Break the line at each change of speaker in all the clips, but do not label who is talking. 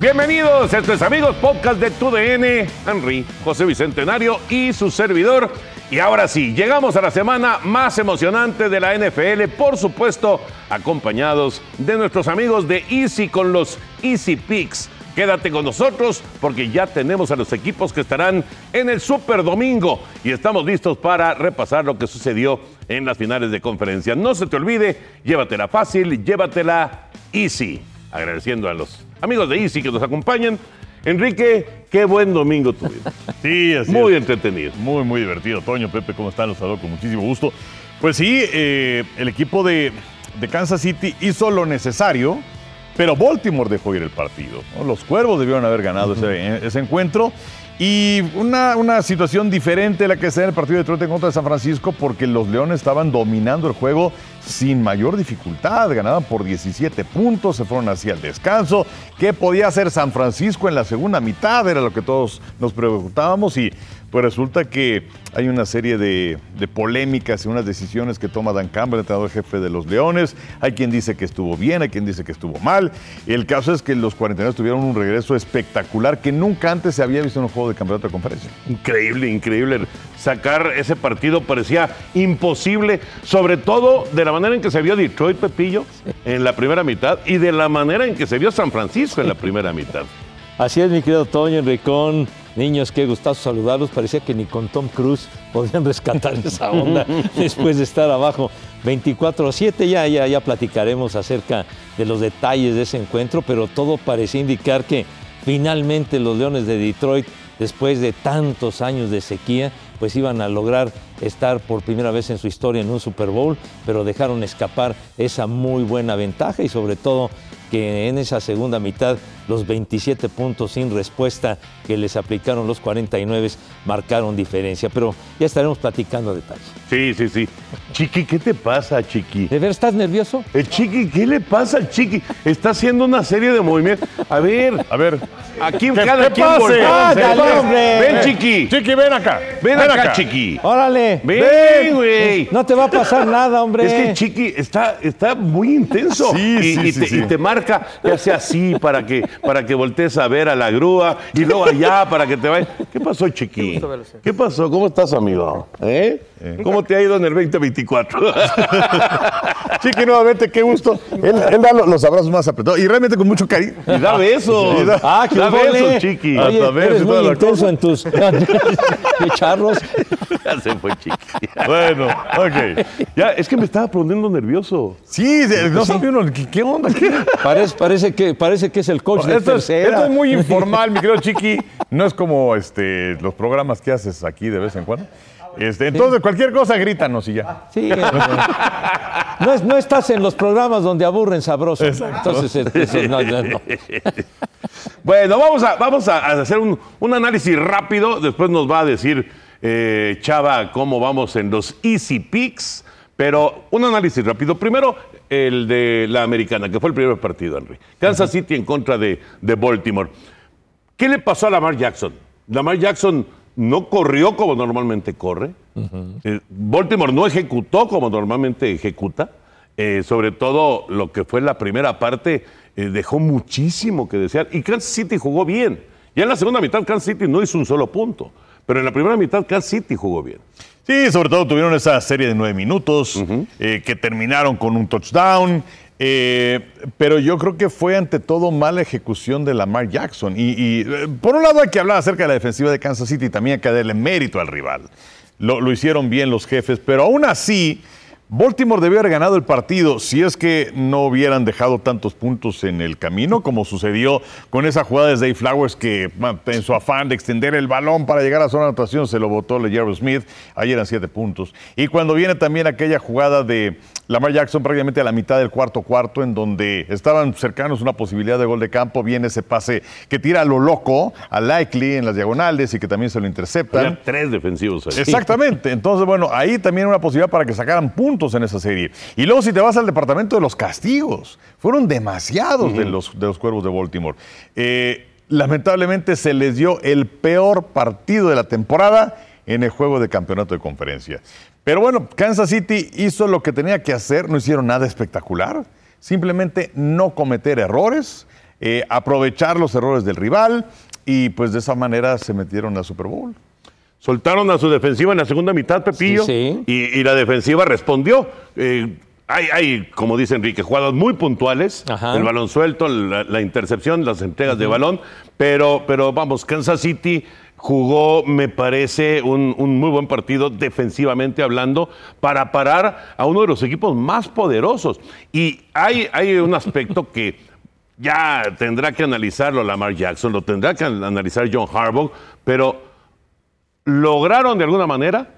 Bienvenidos, esto es Amigos Podcast de TUDN, Henry, José Bicentenario y su servidor. Y ahora sí, llegamos a la semana más emocionante de la NFL, por supuesto, acompañados de nuestros amigos de Easy con los Easy Picks. Quédate con nosotros porque ya tenemos a los equipos que estarán en el Super Domingo y estamos listos para repasar lo que sucedió en las finales de conferencia. No se te olvide, llévatela fácil, llévatela easy. Agradeciendo a los amigos de Easy que nos acompañan. Enrique, qué buen domingo tuvimos.
Sí, así
Muy
es.
entretenido.
Muy, muy divertido. Toño, Pepe, ¿cómo están? Los saludo con muchísimo gusto. Pues sí, eh, el equipo de, de Kansas City hizo lo necesario, pero Baltimore dejó ir el partido. ¿no? Los Cuervos debieron haber ganado ese, ese encuentro. Y una, una situación diferente a la que se da en el partido de Detroit en contra de San Francisco, porque los Leones estaban dominando el juego sin mayor dificultad. Ganaban por 17 puntos, se fueron hacia el descanso. ¿Qué podía hacer San Francisco en la segunda mitad? Era lo que todos nos preguntábamos. Y pues resulta que hay una serie de, polémicas y unas decisiones que toma Dan Campbell, el entrenador jefe de los Leones. Hay quien dice que estuvo bien, hay quien dice que estuvo mal. El caso es que los 49 tuvieron un regreso espectacular que nunca antes se había visto en un juego de campeonato de conferencia.
Increíble, increíble. Sacar ese partido parecía imposible, sobre todo de la manera en que se vio Detroit Pepillo en la primera mitad y de la manera en que se vio San Francisco en la primera mitad.
Así es, mi querido Toño, Enricón. Niños, qué gustazo saludarlos. Parecía que ni con Tom Cruise podían rescatar esa onda después de estar abajo 24-7. Ya, ya, ya platicaremos acerca de los detalles de ese encuentro, pero todo parecía indicar que finalmente los Leones de Detroit, después de tantos años de sequía, pues iban a lograr estar por primera vez en su historia en un Super Bowl, pero dejaron escapar esa muy buena ventaja y sobre todo que en esa segunda mitad los 27 puntos sin respuesta que les aplicaron los 49 marcaron diferencia. Pero ya estaremos platicando detalles.
Sí, sí, sí. Chiqui, ¿qué te pasa, Chiqui?
¿De ver estás nervioso?
El Chiqui, ¿qué le pasa al Chiqui? Está haciendo una serie de movimientos. A ver,
A ver,
aquí
¿Qué-
cada
qué
quien
pase?
voltea.
Ah,
dale,
Ven,
hombre.
Ven, Chiqui.
Chiqui, ven acá.
Ven acá, Chiqui.
Órale.
Ven, güey.
No te va a pasar nada, hombre.
Es que Chiqui está, está muy intenso.
Sí,
y,
sí,
y
sí,
te,
sí.
y te marca, te hace así para que, para que voltees a ver a la grúa y luego allá para que te vaya. ¿Qué pasó, Chiqui? ¿Qué pasó? ¿Cómo estás, amigo? ¿Eh? ¿Cómo te ha ido en el 2024?
Chiqui, nuevamente, qué gusto. Él, él da los abrazos más apretados y realmente con mucho cariño.
y da besos.
Sí, da-
Ah, qué
da besos, Chiqui.
Oye,
Hasta ver
eres muy intenso en tus charros.
Ya se fue, Chiqui.
Bueno, ok.
Ya, es que me estaba poniendo nervioso.
Sí, de- no sabe uno, ¿qué, onda? ¿Qué?
Parece, parece, que, parece que es el coach de
Esto es,
tercera.
esto es muy informal, mi querido Chiqui. No es como este, los programas que haces aquí de vez en cuando. Este, entonces, cualquier cosa, grítanos y ya.
Sí, hombre. no, es- no estás en los programas donde aburren sabroso. Entonces, este, eso, no, no, no.
Bueno, vamos a, vamos a hacer un, un análisis rápido. Después nos va a decir eh, Chava cómo vamos en los Easy Picks. Pero un análisis rápido. Primero, el de la americana, que fue el primer partido, Henry. Kansas City en contra de, de Baltimore. ¿Qué le pasó a Lamar Jackson? Lamar Jackson no corrió como normalmente corre. Eh, Baltimore no ejecutó como normalmente ejecuta. Eh, sobre todo lo que fue la primera parte eh, dejó muchísimo que desear. Y Kansas City jugó bien. Ya en la segunda mitad Kansas City no hizo un solo punto. Pero en la primera mitad Kansas City jugó bien.
Sí, sobre todo tuvieron esa serie de nueve minutos eh, que terminaron con un touchdown. Eh, pero yo creo que fue ante todo mala ejecución de Lamar Jackson. Y, eh, por un lado hay que hablar acerca de la defensiva de Kansas City y también hay que darle mérito al rival. Lo, lo hicieron bien los jefes, pero aún así, Baltimore debió haber ganado el partido si es que no hubieran dejado tantos puntos en el camino, como sucedió con esa jugada de Dave Flowers que en su afán de extender el balón para llegar a la zona de anotación se lo botó LeJarry Smith. Ahí eran siete puntos. Y cuando viene también aquella jugada de Lamar Jackson prácticamente a la mitad del cuarto cuarto, en donde estaban cercanos una posibilidad de gol de campo, viene ese pase que tira a lo loco, a Likely en las diagonales y que también se lo interceptan.
Había tres defensivos ahí.
Exactamente. Entonces, bueno, ahí también una posibilidad para que sacaran puntos en esa serie. Y luego, si te vas al departamento de los castigos, fueron demasiados de, los, de los cuervos de Baltimore. Eh, lamentablemente se les dio el peor partido de la temporada en el juego de campeonato de conferencia. Pero bueno, Kansas City hizo lo que tenía que hacer, no hicieron nada espectacular, simplemente no cometer errores, eh, aprovechar los errores del rival y pues de esa manera se metieron a Super Bowl.
Soltaron a su defensiva en la segunda mitad, Pepillo,
Sí, sí.
Y, y la defensiva respondió. Eh, hay, hay, como dice Enrique, jugadas muy puntuales,
Ajá.
el balón suelto, la, la intercepción, las entregas de balón, pero, pero vamos, Kansas City jugó, me parece, un, un muy buen partido defensivamente hablando para parar a uno de los equipos más poderosos. Y hay, hay un aspecto que ya tendrá que analizarlo Lamar Jackson, lo tendrá que analizar John Harbaugh, pero lograron de alguna manera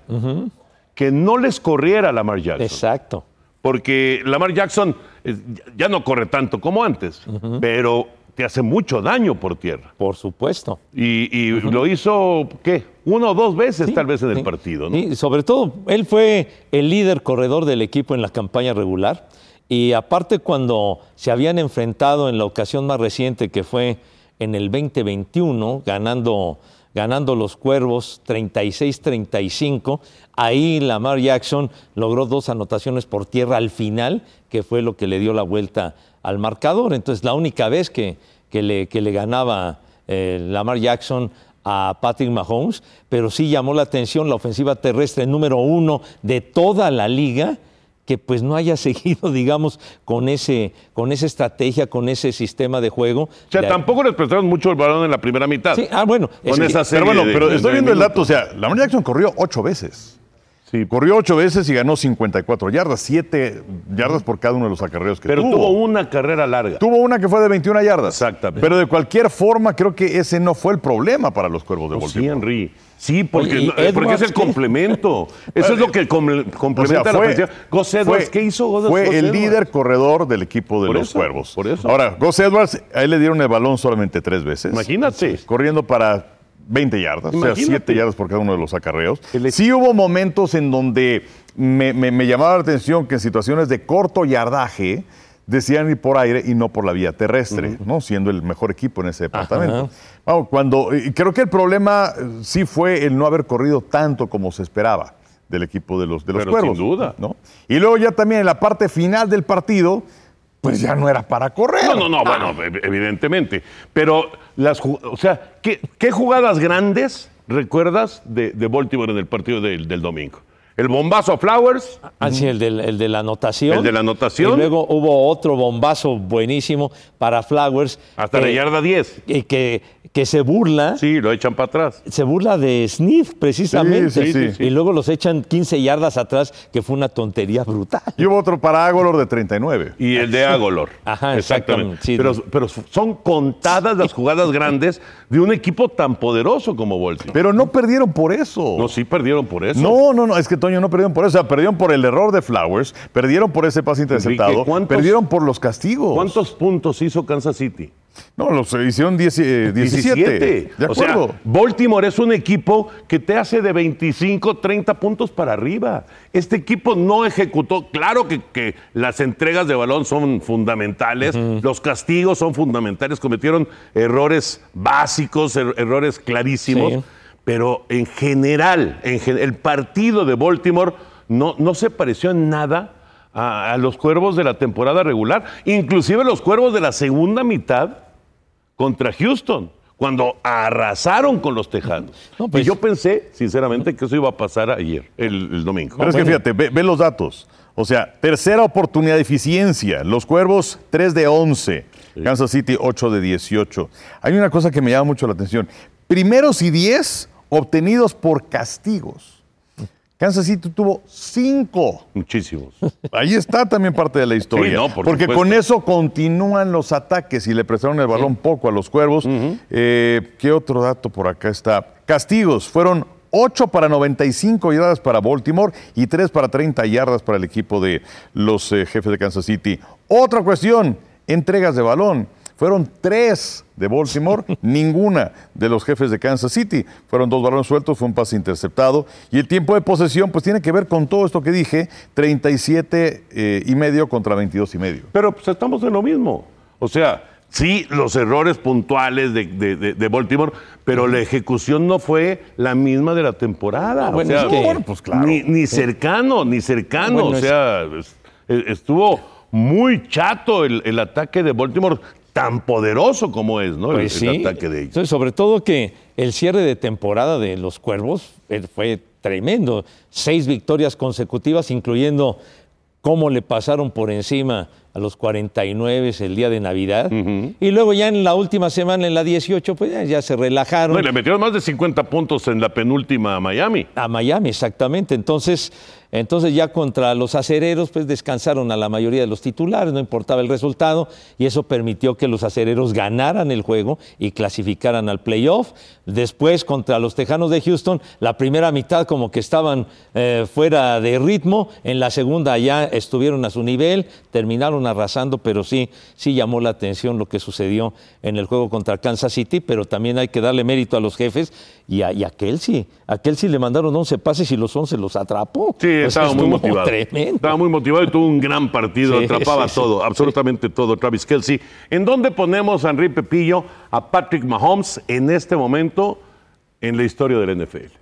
que no les corriera Lamar Jackson.
Exacto.
Porque Lamar Jackson eh, ya no corre tanto como antes, pero te hace mucho daño por tierra.
Por supuesto.
Y, y lo hizo, ¿qué? Una o dos veces
Sí,
tal vez en el
sí.
partido, ¿no?
Sí, sobre todo, él fue el líder corredor del equipo en la campaña regular. Y aparte, cuando se habían enfrentado en la ocasión más reciente, que fue en el 2021, ganando, ganando los cuervos 36-35, ahí Lamar Jackson logró dos anotaciones por tierra al final, que fue lo que le dio la vuelta al marcador. Entonces, la única vez que, que, le, que le ganaba eh, Lamar Jackson a Patrick Mahomes, pero sí llamó la atención la ofensiva terrestre número uno de toda la liga, que pues no haya seguido, digamos, con, ese, con esa estrategia, con ese sistema de juego.
O sea, tampoco les prestaron mucho el balón en la primera mitad.
Sí, ah, bueno. es
Con
que-
esa serie
Pero bueno,
de-
pero
de
estoy viendo el dato, o sea, Lamar Jackson corrió ocho veces.
Sí,
Corrió ocho veces y ganó 54 yardas, siete yardas por cada uno de los acarreos que
pero
tuvo.
tuvo una carrera larga.
Tuvo una que fue de 21 yardas.
Exactamente.
Pero de cualquier forma, creo que ese no fue el problema para los cuervos de
Oh, sí. Henry. Sí, porque,
Oye, ¿y
no, eh, porque es el
qué?
complemento. Eso es lo que com-
O sea,
complementa la ofensiva. Gus Edwards,
fue-
¿qué hizo Gus
Fue
Gus
el
Edwards?
líder corredor del equipo de
Por
los
eso,
cuervos.
por eso.
Ahora, Gus Edwards, a él le dieron el balón solamente tres veces.
Imagínate.
Corriendo para 20 yardas, o sea,
Imagínate.
7 yardas por cada uno de los acarreos. Sí hubo momentos en donde me, me- me llamaba la atención que en situaciones de corto yardaje decían ir por aire y no por la vía terrestre, ¿no? Siendo el mejor equipo en ese departamento. Vamos, cuando, creo que el problema eh, sí fue el no haber corrido tanto como se esperaba del equipo de los, de los
Pero
cuervos.
sin duda.
¿no? Y luego ya también en la parte final del partido, pues ya no era para correr.
No, no, no, bueno, ev- evidentemente. Pero las o sea, ¿qué, qué jugadas grandes recuerdas de, de Baltimore en el partido del, del domingo? El bombazo a Flowers,
Ah, sí, el, del- el de la anotación.
El de la anotación.
Y luego hubo otro bombazo buenísimo para Flowers.
hasta
que-
la yarda 10.
que, que, que se burla.
Sí, lo echan para atrás.
Se burla de Smith, precisamente.
Sí, sí, sí, sí.
Y luego los echan 15 yardas atrás, que fue una tontería brutal.
Y hubo otro para Agolor de 39.
Y el de Agolor.
Ajá, exactamente, sí.
Pero, pero son contadas las jugadas grandes de un equipo tan poderoso como Baltimore.
Pero no perdieron por eso.
No, sí perdieron por eso.
No, no, no, es que Toño no perdieron por eso. O sea, perdieron por el error de Flowers, perdieron por ese pase interceptado,
Enrique, ¿cuántos-
perdieron por los castigos.
¿Cuántos puntos hizo Kansas City?
No, los hicieron 10, eh, 17. De
O sea,
acuerdo.
Baltimore es un equipo que te hace de 25, 30 puntos para arriba. Este equipo no ejecutó. Claro que, que las entregas de balón son fundamentales, los castigos son fundamentales, cometieron errores básicos, er- errores clarísimos.
Sí.
Pero en general, en gen- el partido de Baltimore no, no se pareció en nada a, a los cuervos de la temporada regular, inclusive los cuervos de la segunda mitad contra Houston, cuando arrasaron con los Tejanos.
No, pues-
y yo pensé, sinceramente, que eso iba a pasar ayer, el, el domingo.
Pero es que fíjate, ve, ve los datos. O sea, tercera oportunidad de eficiencia. Los Cuervos, 3 de 11. Kansas City, 8 de 18. Hay una cosa que me llama mucho la atención. Primeros y 10 obtenidos por castigos. Kansas City tuvo cinco.
Muchísimos.
Ahí está también parte de la historia.
Sí, no, por
porque
supuesto.
con eso continúan los ataques y le prestaron el balón poco a los cuervos. Eh, ¿Qué otro dato por acá está? Castigos. Fueron 8 para 95 yardas para Baltimore y 3 para 30 yardas para el equipo de los eh, jefes de Kansas City. Otra cuestión, entregas de balón. Fueron tres de Baltimore, ninguna de los jefes de Kansas City. Fueron dos balones sueltos, fue un pase interceptado. Y el tiempo de posesión, pues tiene que ver con todo esto que dije, 37 eh, y medio contra 22 y medio.
Pero pues estamos en lo mismo. O sea, sí, los errores puntuales de, de- de- de Baltimore, pero la ejecución no fue la misma de la temporada.
Ah, bueno,
o sea,
es que-
bueno, pues claro.
Ni, ni cercano, ni cercano.
Bueno,
o sea, es- es- estuvo muy chato el, el ataque de Baltimore, tan poderoso como es, ¿no?
Pues
el,
sí.
ataque de ellos.
Sobre todo que el cierre de temporada de los Cuervos eh, fue tremendo. Seis victorias consecutivas, incluyendo cómo le pasaron por encima a los 49 el día de Navidad. Y luego ya en la última semana, en la 18, pues ya, ya se relajaron.
No, y le metieron más de 50 puntos en la penúltima a Miami.
A Miami, exactamente. Entonces, entonces ya contra los acereros, pues descansaron a la mayoría de los titulares, no importaba el resultado, y eso permitió que los acereros ganaran el juego y clasificaran al playoff. Después, contra los Tejanos de Houston, la primera mitad como que estaban eh, fuera de ritmo, en la segunda ya estuvieron a su nivel, terminaron arrasando, pero sí, sí llamó la atención lo que sucedió en el juego contra Kansas City, pero también hay que darle mérito a los jefes y a, y a Kelsey. A Kelsey le mandaron 11 pases y los 11 los atrapó.
Sí, estaba muy motivado.
Tremendo.
Estaba muy motivado y tuvo un gran partido,
Sí,
atrapaba
sí, sí.
todo, absolutamente todo, Travis Kelsey. ¿En dónde ponemos a Henry Pepillo, a Patrick Mahomes en este momento en la historia del NFL?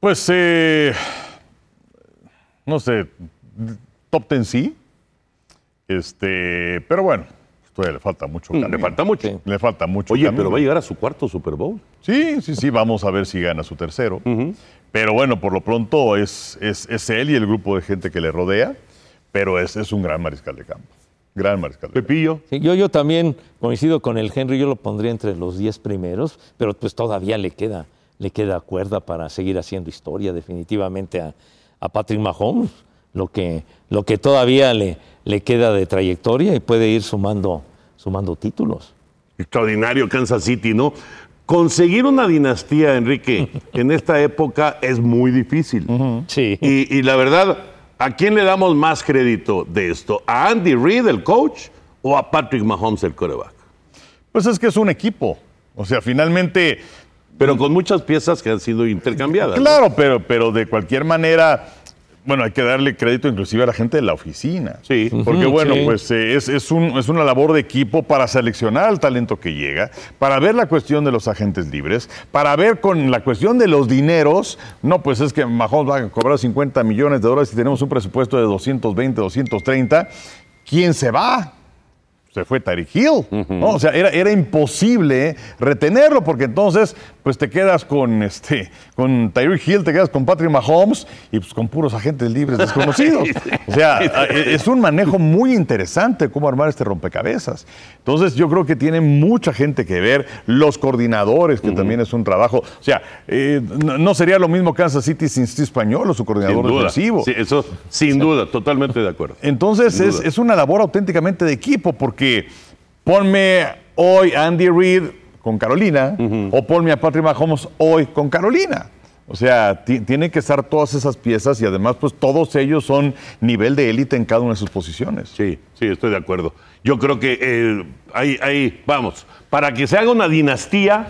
Pues, eh, no sé, top ten sí. Este, pero bueno, todavía le falta mucho.
Le
camino.
falta mucho.
Sí.
Le falta mucho.
Oye,
camino.
pero va a llegar a su cuarto Super Bowl.
Sí, sí, sí, vamos a ver si gana su tercero. Pero bueno, por lo pronto es, es, es él y el grupo de gente que le rodea, pero es, es un gran mariscal de campo. Gran mariscal de campo.
Pepillo.
Sí, yo, yo también coincido con el Henry, yo lo pondría entre los 10 primeros, pero pues todavía le queda, le queda cuerda para seguir haciendo historia definitivamente a, a Patrick Mahomes, lo que, lo que todavía le, le queda de trayectoria y puede ir sumando, sumando títulos.
Extraordinario Kansas City, ¿no? Conseguir una dinastía, Enrique, en esta época es muy difícil.
Sí.
Y, y la verdad, ¿a quién le damos más crédito de esto? ¿A Andy Reid, el coach, o a Patrick Mahomes, el quarterback?
Pues es que es un equipo. O sea, finalmente,
Pero con muchas piezas que han sido intercambiadas. ¿no?
claro, pero, pero de cualquier manera, bueno, hay que darle crédito inclusive a la gente de la oficina.
Sí.
Porque bueno,
sí.
pues eh, es, es un- es una labor de equipo para seleccionar al talento que llega, para ver la cuestión de los agentes libres, para ver con la cuestión de los dineros. No, pues es que Mahomes va a cobrar 50 millones de dólares y tenemos un presupuesto de 220, 230. ¿Quién se va? Se fue Tyreek Hill. ¿no? O sea, era, era imposible retenerlo porque entonces pues te quedas con, este, con Tyreek Hill, te quedas con Patrick Mahomes y pues con puros agentes libres desconocidos. O sea, e, es un manejo muy interesante cómo armar este rompecabezas. Entonces yo creo que tiene mucha gente que ver, los coordinadores, que también es un trabajo. O sea, eh, no, sería lo mismo Kansas City sin Steve Español o su coordinador defensivo.
Sí, eso, sin duda, totalmente de acuerdo.
Entonces es, es una labor auténticamente de equipo, porque ponme hoy a Andy Reid con Carolina o ponme a Patrick Mahomes hoy con Carolina. O sea, ti- tienen que estar todas esas piezas y además pues todos ellos son nivel de élite en cada una de sus posiciones.
Sí, sí, estoy de acuerdo. Yo creo que eh, hay, hay- vamos, para que se haga una dinastía,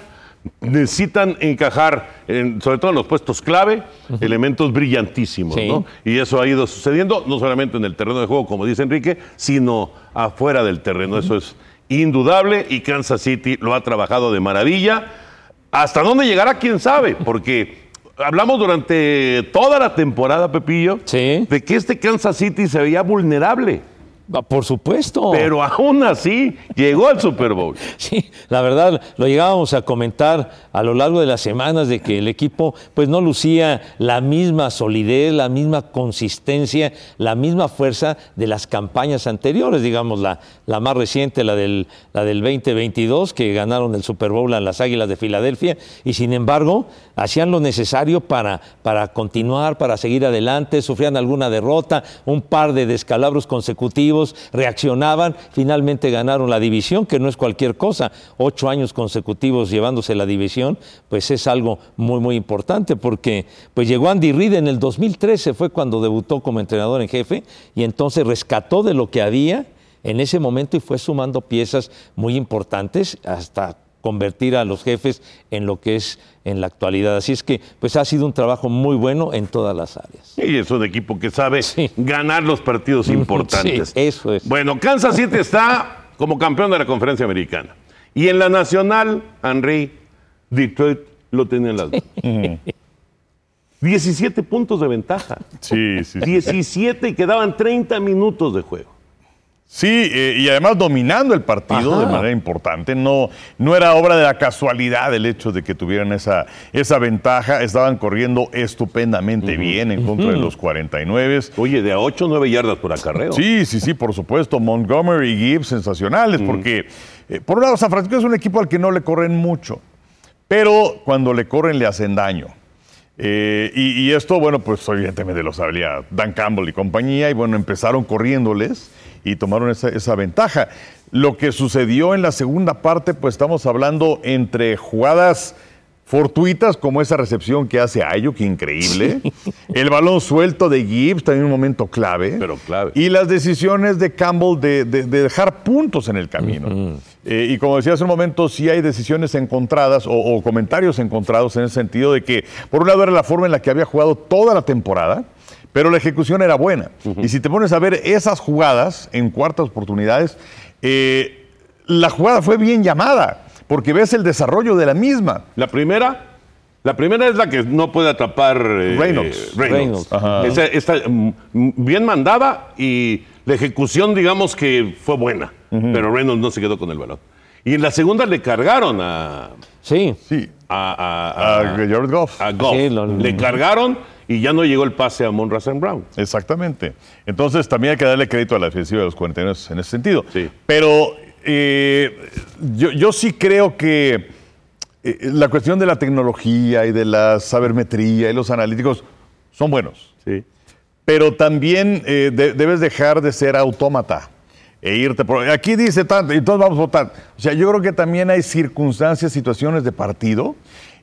necesitan encajar, en- sobre todo en los puestos clave, elementos brillantísimos,
Sí.
¿no? Y eso ha ido sucediendo, no solamente en el terreno de juego, como dice Enrique, sino afuera del terreno. Eso es indudable y Kansas City lo ha trabajado de maravilla. ¿Hasta dónde llegará? ¿Quién sabe? Porque hablamos durante toda la temporada, Pepillo,
Sí.
de que este Kansas City se veía vulnerable.
Ah, Por supuesto.
Pero aún así llegó al Super Bowl.
Sí, la verdad, lo llegábamos a comentar a lo largo de las semanas de que el equipo pues no lucía la misma solidez, la misma consistencia, la misma fuerza de las campañas anteriores, digamos la, la más reciente, la del, la del 2022, que ganaron el Super Bowl a las Águilas de Filadelfia, y sin embargo hacían lo necesario para, para continuar, para seguir adelante, sufrían alguna derrota, un par de descalabros consecutivos, reaccionaban, finalmente ganaron la división, que no es cualquier cosa, ocho años consecutivos llevándose la división, pues es algo muy, muy importante, porque pues llegó Andy Reid en el 2013, fue cuando debutó como entrenador en jefe, y entonces rescató de lo que había en ese momento y fue sumando piezas muy importantes hasta convertir a los jefes en lo que es en la actualidad. Así es que pues ha sido un trabajo muy bueno en todas las áreas.
Y es un equipo que sabe
Sí.
ganar los partidos importantes.
Sí, eso es.
Bueno, Kansas City está como campeón de la conferencia americana. Y en la nacional, Henry, Detroit lo tenía en las manos. 17 puntos de ventaja.
Sí, sí, sí.
17 y quedaban 30 minutos de juego.
Sí, eh, y además dominando el partido
Ajá.
de manera importante. No, no era obra de la casualidad el hecho de que tuvieran esa, esa ventaja. Estaban corriendo estupendamente bien en contra de los 49.
Oye, de a 8 o 9 yardas por acarreo.
Sí, sí, sí, por supuesto. Montgomery y Gibbs sensacionales, porque eh, por un lado San Francisco es un equipo al que no le corren mucho, pero cuando le corren le hacen daño. Eh, y, y esto, bueno, pues evidentemente lo sabía Dan Campbell y compañía, y bueno, empezaron corriéndoles y tomaron esa, esa ventaja. Lo que sucedió en la segunda parte, pues estamos hablando entre jugadas fortuitas como esa recepción que hace Ayuk, increíble. El balón suelto de Gibbs, también un momento clave.
Pero clave.
Y las decisiones de Campbell de, de- de dejar puntos en el camino. Eh, y como decía hace un momento, sí hay decisiones encontradas o, o comentarios encontrados en el sentido de que, por un lado, era la forma en la que había jugado toda la temporada, pero la ejecución era buena. Y si te pones a ver esas jugadas en cuartas oportunidades, eh, la jugada fue bien llamada, porque ves el desarrollo de la misma.
La primera, la primera es la que no puede atrapar eh,
Reynolds.
Reynolds.
Reynolds.
Esa- está mm, bien mandada y la ejecución, digamos que fue buena, pero Reynolds no se quedó con el balón. Y en la segunda le cargaron a,
Sí,
Sí.
a, a-
A
a-
Jared Goff.
a Goff.
Sí, lo-
le cargaron y ya no llegó el pase a Monra Brown.
Exactamente. Entonces también hay que darle crédito a la defensiva de los 49 en ese sentido.
Sí.
Pero eh, yo, yo sí creo que eh, la cuestión de la tecnología y de la sabermetría y los analíticos son buenos.
Sí.
Pero también eh, de- debes dejar de ser autómata e irte por... Aquí dice tanto, entonces vamos a votar. O sea, yo creo que también hay circunstancias, situaciones de partido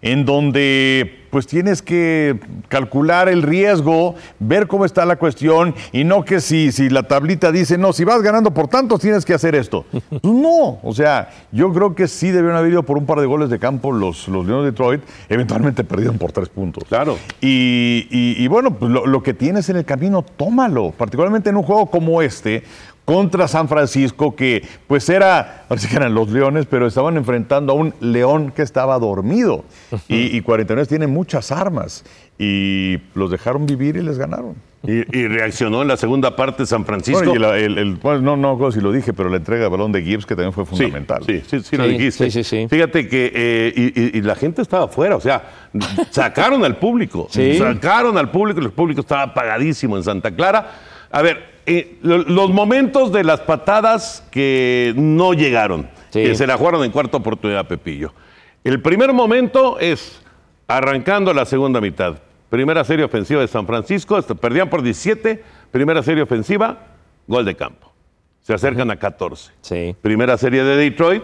en donde pues tienes que calcular el riesgo, ver cómo está la cuestión y no que si, si la tablita dice, no, si vas ganando por tantos tienes que hacer esto. Pues no, o sea, yo creo que sí debieron haber ido por un par de goles de campo los, los Leones de Detroit, eventualmente perdieron por tres puntos.
Claro.
Y, y- y bueno, pues lo, lo que tienes en el camino, tómalo. Particularmente en un juego como este, contra San Francisco, que pues era, parece que eran los leones, pero estaban enfrentando a un león que estaba dormido. Y, y 49 tienen muchas armas. Y los dejaron vivir y les ganaron.
Y, y reaccionó en la segunda parte San Francisco.
Bueno, y la- el- el- bueno, no, no si lo dije, pero la entrega de balón de Gibbs, que también fue
Sí,
fundamental.
Sí, sí, sí, lo
Sí,
dijiste.
sí, sí, sí.
Fíjate que eh, y, y- y la gente estaba afuera, o sea, sacaron al público,
Sí.
sacaron al público, el público estaba apagadísimo en Santa Clara. A ver, eh, lo- los momentos de las patadas que no llegaron,
Sí.
que se la jugaron en cuarta oportunidad, Pepillo. El primer momento es arrancando la segunda mitad. Primera serie ofensiva de San Francisco, perdían por 17, primera serie ofensiva, gol de campo. Se acercan a 14.
sí.
Primera serie de Detroit.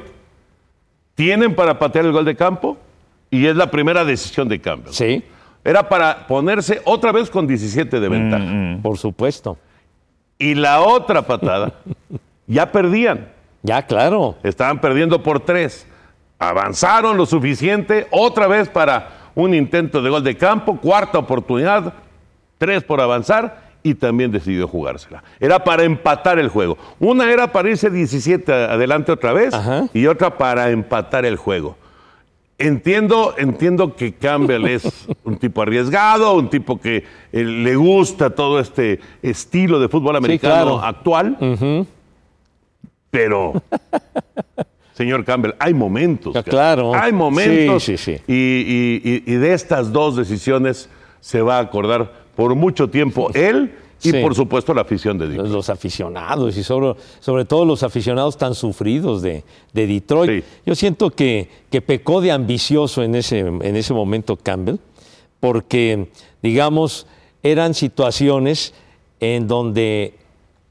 Tienen para patear el gol de campo y es la primera decisión de cambio.
Sí,
Era para ponerse otra vez con 17 de ventaja.
por supuesto.
Y la otra patada, ya perdían.
Ya, claro.
Estaban perdiendo por tres. Avanzaron lo suficiente, otra vez para un intento de gol de campo, cuarta oportunidad, tres por avanzar y también decidió jugársela. Era para empatar el juego. Una era para irse 17 adelante otra vez
Ajá.
y otra para empatar el juego. Entiendo, entiendo que Campbell es un tipo arriesgado, un tipo que eh, le gusta todo este estilo de fútbol americano
claro.
actual. Pero, señor Campbell, hay momentos.
Ya, claro.
Hay momentos.
Sí, sí,
y- y de estas dos decisiones se va a acordar por mucho tiempo él y,
Sí.
por supuesto, la afición de Detroit.
Los, aficionados y sobre, sobre todo los aficionados tan sufridos de, de Detroit.
Sí.
Yo siento que, que pecó de ambicioso en ese, en ese momento Campbell, porque, digamos, eran situaciones en donde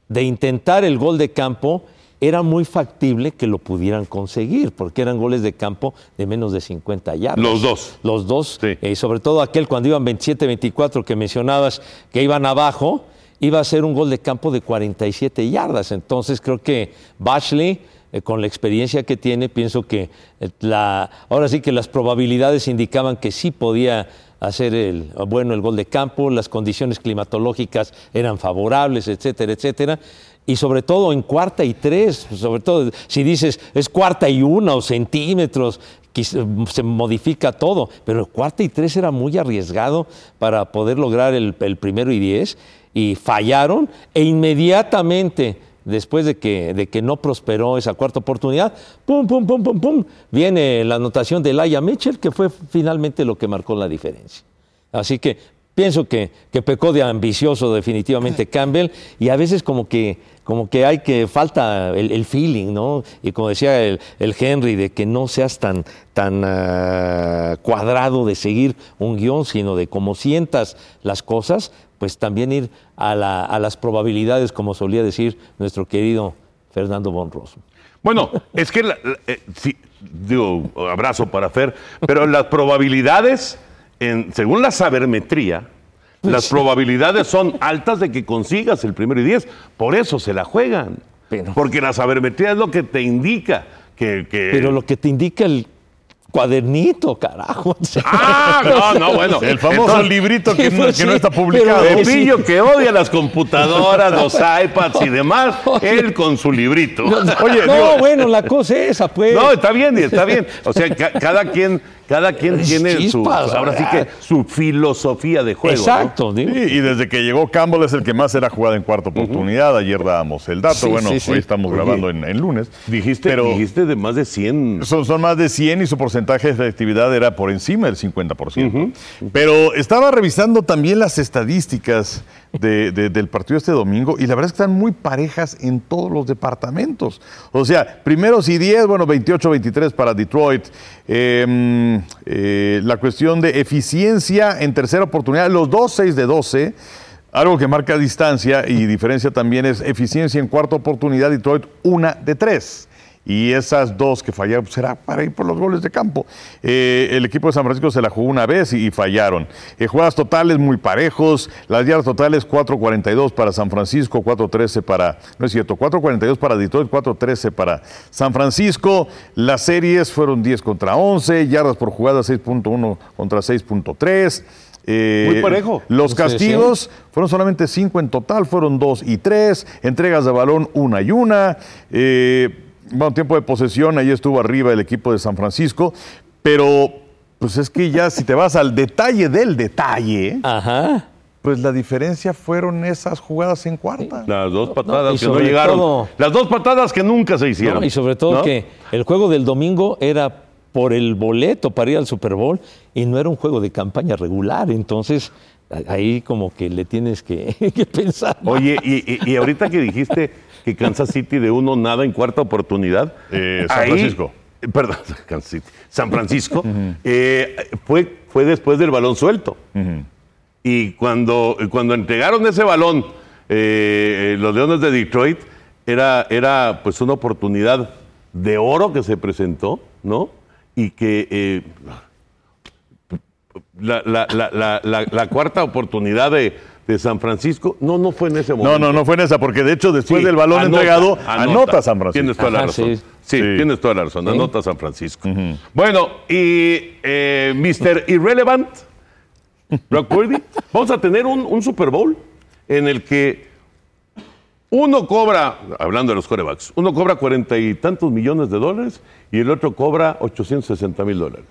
de intentar el gol de campo era muy factible que lo pudieran conseguir, porque eran goles de campo de menos de 50 yardas.
Los dos.
Los dos,
Sí.
eh, sobre todo aquel cuando iban 27-24 que mencionabas que iban abajo, iba a ser un gol de campo de 47 yardas. Entonces creo que Bashley, eh, con la experiencia que tiene, pienso que eh, la, ahora sí que las probabilidades indicaban que sí podía hacer el, bueno el gol de campo, las condiciones climatológicas eran favorables, etcétera, etcétera. Y sobre todo en cuarta y tres, sobre todo si dices es cuarta y una o centímetros, se modifica todo, pero cuarta y tres era muy arriesgado para poder lograr el primero y diez y fallaron e inmediatamente después de que, de que no prosperó esa cuarta oportunidad, pum, pum, pum, pum, pum, viene la anotación de Laia Mitchell que fue finalmente lo que marcó la diferencia. Así que pienso que, que pecó de ambicioso definitivamente Campbell y a veces como que, como que hay que falta el, el feeling, ¿no? Y como decía el, el Henry, de que no seas tan, tan ah, cuadrado de seguir un guion, sino de cómo sientas las cosas, pues también ir a, la- a las probabilidades, como solía decir nuestro querido Fernando Von Rossum.
Bueno, es que, la- la- eh, sí, digo, abrazo para Fer, pero las probabilidades, en- según la sabermetría,
Pues
las probabilidades son altas de que consigas el primero y diez. Por eso se la juegan.
Pero-
Porque la sabermetría es lo que te indica que... que-
Pero lo que te indica el cuadernito, carajo.
Ah, no, no, bueno.
El famoso
Entonces,
librito que,
Sí,
no,
pues
que no
sí,
está publicado.
Pepillo que odia las computadoras, los iPads y demás, él con su librito.
Oye,
no,
digo-
bueno, la cosa es esa, pues.
No, está bien, está bien. O sea, ca- cada quien, cada quien
Es
tiene su, ahora sí que su filosofía de juego. ¿no?
Exacto. digo.
Sí, y desde que llegó Campbell es el que más era jugada en cuarta oportunidad. Ayer dábamos el dato.
Sí,
bueno,
sí, sí.
hoy estamos
Oye,
grabando en, en lunes.
Dijiste,
Pero
dijiste de más de 100.
son, son más de 100 y su porcentaje de efectividad era por encima del 50%. Pero estaba revisando también las estadísticas de- de- del partido este domingo y la verdad es que están muy parejas en todos los departamentos. O sea, primeros y 10, bueno, 28-23 para Detroit. Mm, eh, la cuestión de eficiencia en tercera oportunidad, los dos 6 de 12. Algo que marca distancia y diferencia también es eficiencia en cuarta oportunidad, Detroit una de tres. Y esas dos que fallaron pues, será para ir por los goles de campo. Eh, el equipo de San Francisco se la jugó una vez y, y fallaron. Eh, jugadas totales muy parejos. Las yardas totales 4.42 para San Francisco, 4.13 para... No es cierto, 4.42 para Detroit, 4.13 para San Francisco. Las series fueron 10 contra 11. Yardas por jugada 6.1 contra 6.3. Eh,
Muy parejo.
Los
sí.
castigos fueron solamente cinco en total, fueron dos y tres. Entregas de balón una y una. Eh, bueno, tiempo de posesión, ahí estuvo arriba el equipo de San Francisco. Pero, pues es que ya si te vas al detalle del detalle,
Ajá.
pues la diferencia fueron esas jugadas en cuarta.
Las dos patadas
No,
que no llegaron.
todo-
Las dos patadas que nunca se hicieron.
No, y sobre todo
¿no?
que el juego del domingo era por el boleto para ir al Super Bowl y no era un juego de campaña regular. Entonces, ahí como que le tienes que, que pensar. más.
Oye, y, y- y ahorita que dijiste que Kansas City de uno nada en cuarta oportunidad.
Eh, San
ahí-
Francisco.
eh, Perdón, Kansas City. San Francisco. eh, fue, fue después del balón suelto. Y cuando, cuando entregaron ese balón, eh, los Leones de Detroit, era, era pues una oportunidad de oro que se presentó, ¿no? Y que eh, la, la- la- la- la- la cuarta oportunidad de, de San Francisco, no, no fue en ese momento.
No, no, no fue en esa, porque de hecho después
Sí,
del balón
anota,
entregado, anota, San Francisco.
Tienes toda la
Ajá,
razón.
sí.
Sí,
Sí.
tienes toda la razón. Anota San Francisco. Bueno, y eh, Mr. Irrelevant, Brock Purdy, vamos a tener un, un Super Bowl en el que uno cobra, hablando de los corebacks, uno cobra cuarenta y tantos millones de dólares y el otro cobra 860 mil dólares.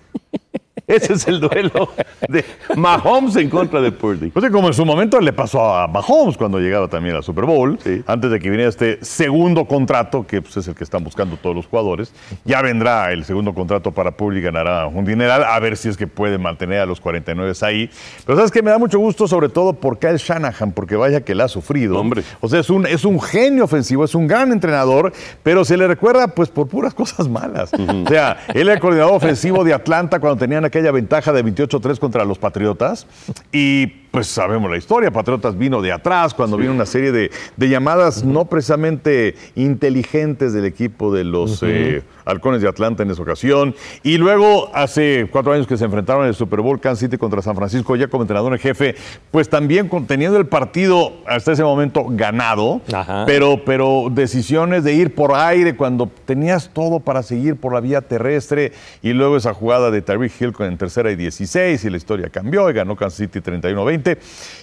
Ese es el duelo de Mahomes en contra de Purdy.
Pues como en su momento le pasó a Mahomes cuando llegaba también al Super Bowl,
Sí.
antes de que viniera este segundo contrato, que pues, es el que están buscando todos los jugadores. Ya vendrá el segundo contrato para Purdy, ganará un dineral, a ver si es que puede mantener a los 49 ahí. Pero sabes que me da mucho gusto, sobre todo por Kyle Shanahan, porque vaya que la ha sufrido.
Hombre.
O sea, es un, es un genio ofensivo, es un gran entrenador, pero se le recuerda pues por puras cosas malas. O sea, él era el coordinador ofensivo de Atlanta cuando tenían aquella ventaja de 28-3 contra los Patriotas. Y pues sabemos la historia, Patriotas vino de atrás cuando vino una serie de, de llamadas no precisamente inteligentes del equipo de los eh, Halcones de Atlanta en esa ocasión. Y luego, hace cuatro años que se enfrentaron en el Super Bowl Kansas City contra San Francisco, ya como entrenador en jefe, pues también teniendo el partido hasta ese momento ganado,
Ajá.
pero, pero decisiones de ir por aire cuando tenías todo para seguir por la vía terrestre y luego esa jugada de Tyreek Hill con en tercera y 16 y la historia cambió y ganó Kansas City 31-20.